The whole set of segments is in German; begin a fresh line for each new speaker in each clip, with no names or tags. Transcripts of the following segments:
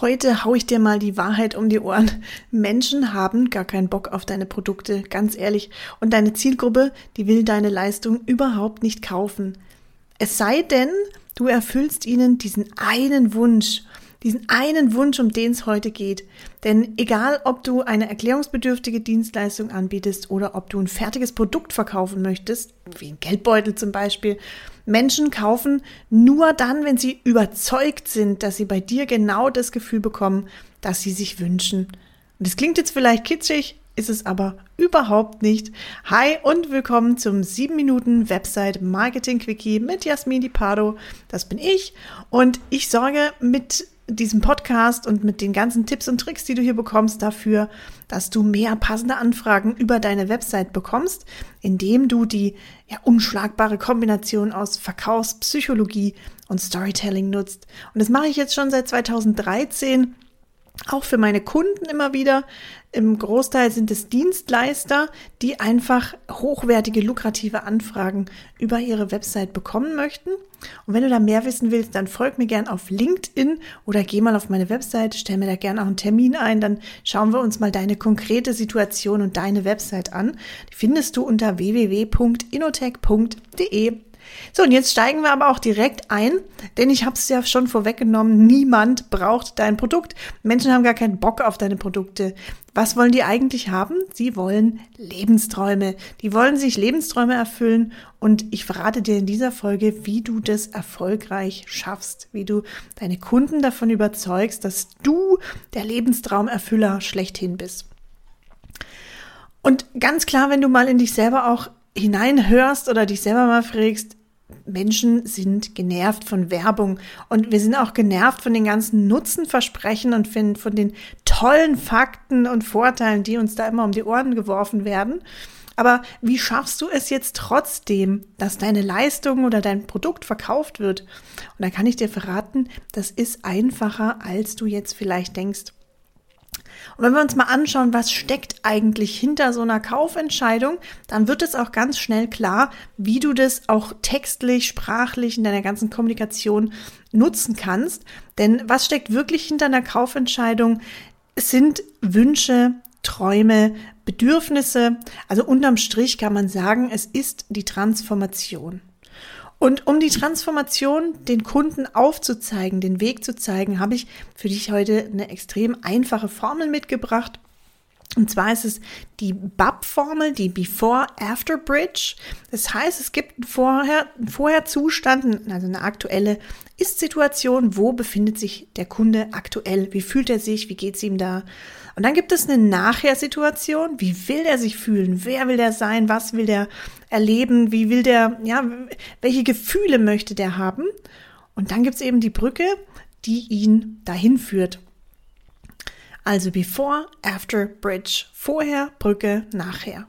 Heute hau ich dir mal die Wahrheit um die Ohren. Menschen haben gar keinen Bock auf deine Produkte, ganz ehrlich. Und deine Zielgruppe, die will deine Leistung überhaupt nicht kaufen. Es sei denn, du erfüllst ihnen diesen einen Wunsch diesen einen Wunsch, um den es heute geht. Denn egal, ob du eine erklärungsbedürftige Dienstleistung anbietest oder ob du ein fertiges Produkt verkaufen möchtest, wie ein Geldbeutel zum Beispiel, Menschen kaufen nur dann, wenn sie überzeugt sind, dass sie bei dir genau das Gefühl bekommen, das sie sich wünschen. Und das klingt jetzt vielleicht kitschig, ist es aber überhaupt nicht. Hi und willkommen zum 7 Minuten Website Marketing Quickie mit Jasmin Di Pardo. Das bin ich und ich sorge mit diesem Podcast und mit den ganzen Tipps und Tricks, die du hier bekommst, dafür, dass du mehr passende Anfragen über deine Website bekommst, indem du die ja, unschlagbare Kombination aus Verkaufspsychologie und Storytelling nutzt. Und das mache ich jetzt schon seit 2013 auch für meine Kunden immer wieder. Im Großteil sind es Dienstleister, die einfach hochwertige, lukrative Anfragen über ihre Website bekommen möchten. Und wenn du da mehr wissen willst, dann folg mir gern auf LinkedIn oder geh mal auf meine Website, stell mir da gern auch einen Termin ein, dann schauen wir uns mal deine konkrete Situation und deine Website an. Die findest du unter www.inotech.de so, und jetzt steigen wir aber auch direkt ein, denn ich habe es ja schon vorweggenommen, niemand braucht dein Produkt. Menschen haben gar keinen Bock auf deine Produkte. Was wollen die eigentlich haben? Sie wollen Lebensträume. Die wollen sich Lebensträume erfüllen und ich verrate dir in dieser Folge, wie du das erfolgreich schaffst, wie du deine Kunden davon überzeugst, dass du der Lebenstraumerfüller schlechthin bist. Und ganz klar, wenn du mal in dich selber auch hineinhörst oder dich selber mal fragst, Menschen sind genervt von Werbung und wir sind auch genervt von den ganzen Nutzenversprechen und von, den tollen Fakten und Vorteilen, die uns da immer um die Ohren geworfen werden. Aber wie schaffst du es jetzt trotzdem, dass deine Leistung oder dein Produkt verkauft wird? Und da kann ich dir verraten, das ist einfacher, als du jetzt vielleicht denkst. Und wenn wir uns mal anschauen, was steckt eigentlich hinter so einer Kaufentscheidung, dann wird es auch ganz schnell klar, wie du das auch textlich, sprachlich in deiner ganzen Kommunikation nutzen kannst. Denn was steckt wirklich hinter einer Kaufentscheidung? Es sind Wünsche, Träume, Bedürfnisse. Also unterm Strich kann man sagen, es ist die Transformation. Und um die Transformation den Kunden aufzuzeigen, den Weg zu zeigen, habe ich für dich heute eine extrem einfache Formel mitgebracht. Und zwar ist es die BAP-Formel, die Before-After Bridge. Das heißt, es gibt einen Vorher, Vorher-Zustand, also eine aktuelle Ist-Situation. Wo befindet sich der Kunde aktuell? Wie fühlt er sich? Wie geht es ihm da? Und dann gibt es eine Nachher-Situation. Wie will er sich fühlen? Wer will der sein? Was will der erleben? Wie will der, ja, welche Gefühle möchte der haben? Und dann gibt es eben die Brücke, die ihn dahin führt. Also before, after, bridge. Vorher, Brücke, nachher.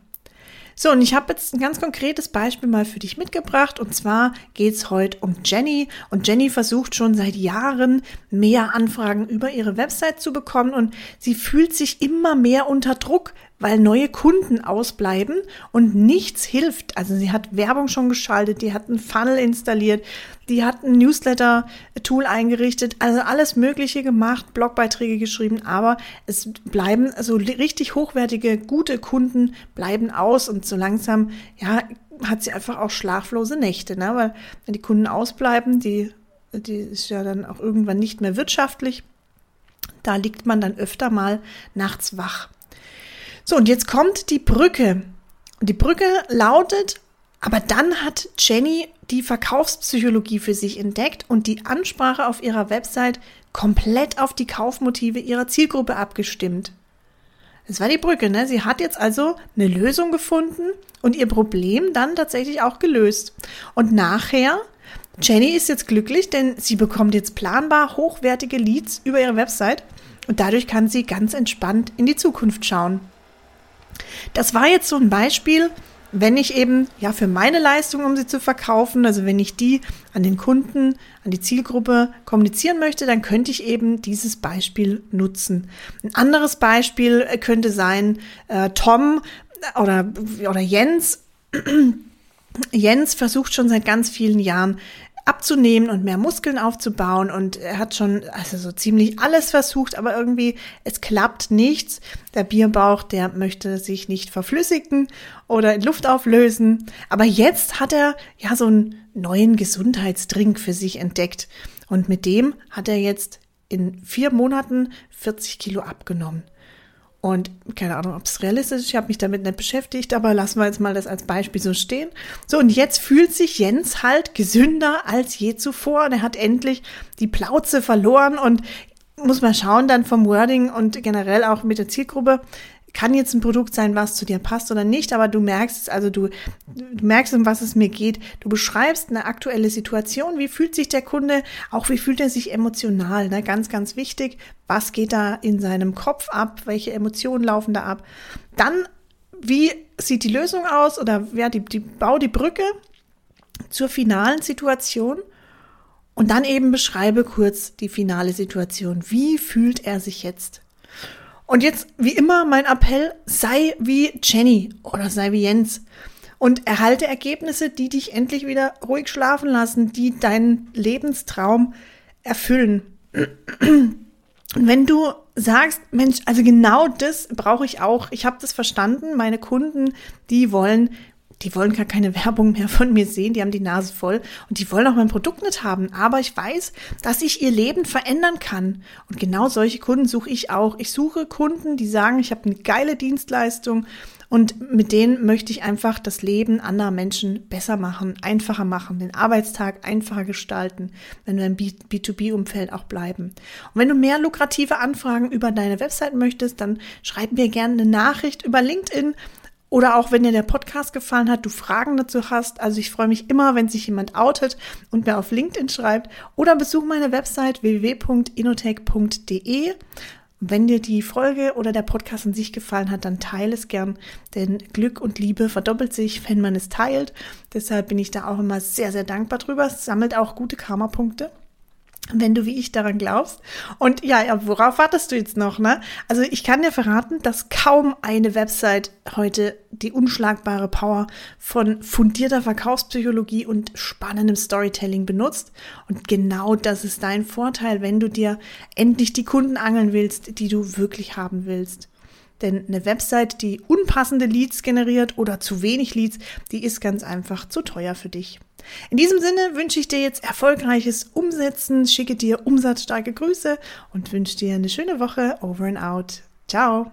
So, und ich habe jetzt ein ganz konkretes Beispiel mal für dich mitgebracht. Und zwar geht es heute um Jenny. Und Jenny versucht schon seit Jahren mehr Anfragen über ihre Website zu bekommen. Und sie fühlt sich immer mehr unter Druck, weil neue Kunden ausbleiben und nichts hilft. Also sie hat Werbung schon geschaltet, die hat einen Funnel installiert, die hat ein Newsletter-Tool eingerichtet, also alles Mögliche gemacht, Blogbeiträge geschrieben, aber es bleiben also richtig hochwertige, gute Kunden bleiben aus und so langsam, ja, hat sie einfach auch schlaflose Nächte, ne? weil wenn die Kunden ausbleiben, die, die ist ja dann auch irgendwann nicht mehr wirtschaftlich. Da liegt man dann öfter mal nachts wach. So, und jetzt kommt die Brücke. Und die Brücke lautet, aber dann hat Jenny die Verkaufspsychologie für sich entdeckt und die Ansprache auf ihrer Website komplett auf die Kaufmotive ihrer Zielgruppe abgestimmt. Das war die Brücke, ne? Sie hat jetzt also eine Lösung gefunden und ihr Problem dann tatsächlich auch gelöst. Und nachher, Jenny ist jetzt glücklich, denn sie bekommt jetzt planbar hochwertige Leads über ihre Website und dadurch kann sie ganz entspannt in die Zukunft schauen. Das war jetzt so ein Beispiel, wenn ich eben ja für meine Leistung, um sie zu verkaufen, also wenn ich die an den Kunden, an die Zielgruppe kommunizieren möchte, dann könnte ich eben dieses Beispiel nutzen. Ein anderes Beispiel könnte sein, äh, Tom oder, oder Jens. Jens versucht schon seit ganz vielen Jahren abzunehmen und mehr Muskeln aufzubauen und er hat schon also so ziemlich alles versucht, aber irgendwie es klappt nichts. Der Bierbauch, der möchte sich nicht verflüssigen oder in Luft auflösen, aber jetzt hat er ja so einen neuen Gesundheitsdrink für sich entdeckt und mit dem hat er jetzt in vier Monaten 40 Kilo abgenommen. Und keine Ahnung, ob es realistisch ist, ich habe mich damit nicht beschäftigt, aber lassen wir jetzt mal das als Beispiel so stehen. So, und jetzt fühlt sich Jens halt gesünder als je zuvor. Und er hat endlich die Plauze verloren und muss mal schauen dann vom Wording und generell auch mit der Zielgruppe, kann jetzt ein Produkt sein, was zu dir passt oder nicht, aber du merkst es, also du, du merkst, um was es mir geht. Du beschreibst eine aktuelle Situation. Wie fühlt sich der Kunde? Auch wie fühlt er sich emotional? Ne? Ganz, ganz wichtig. Was geht da in seinem Kopf ab? Welche Emotionen laufen da ab? Dann, wie sieht die Lösung aus? Oder ja, die, die, bau die Brücke zur finalen Situation. Und dann eben beschreibe kurz die finale Situation. Wie fühlt er sich jetzt? Und jetzt, wie immer, mein Appell, sei wie Jenny oder sei wie Jens und erhalte Ergebnisse, die dich endlich wieder ruhig schlafen lassen, die deinen Lebenstraum erfüllen. Und wenn du sagst, Mensch, also genau das brauche ich auch, ich habe das verstanden, meine Kunden, die wollen die wollen gar keine Werbung mehr von mir sehen, die haben die Nase voll und die wollen auch mein Produkt nicht haben. Aber ich weiß, dass ich ihr Leben verändern kann. Und genau solche Kunden suche ich auch. Ich suche Kunden, die sagen, ich habe eine geile Dienstleistung und mit denen möchte ich einfach das Leben anderer Menschen besser machen, einfacher machen, den Arbeitstag einfacher gestalten, wenn wir im B2B-Umfeld auch bleiben. Und wenn du mehr lukrative Anfragen über deine Website möchtest, dann schreib mir gerne eine Nachricht über LinkedIn oder auch wenn dir der Podcast gefallen hat, du Fragen dazu hast. Also ich freue mich immer, wenn sich jemand outet und mir auf LinkedIn schreibt. Oder besuch meine Website www.inotech.de. Wenn dir die Folge oder der Podcast an sich gefallen hat, dann teile es gern, denn Glück und Liebe verdoppelt sich, wenn man es teilt. Deshalb bin ich da auch immer sehr, sehr dankbar drüber. Es sammelt auch gute Karma-Punkte wenn du wie ich daran glaubst. Und ja, ja, worauf wartest du jetzt noch, ne? Also ich kann dir verraten, dass kaum eine Website heute die unschlagbare Power von fundierter Verkaufspsychologie und spannendem Storytelling benutzt. Und genau das ist dein Vorteil, wenn du dir endlich die Kunden angeln willst, die du wirklich haben willst. Denn eine Website, die unpassende Leads generiert oder zu wenig Leads, die ist ganz einfach zu teuer für dich. In diesem Sinne wünsche ich dir jetzt erfolgreiches Umsetzen, schicke dir umsatzstarke Grüße und wünsche dir eine schöne Woche. Over and out. Ciao.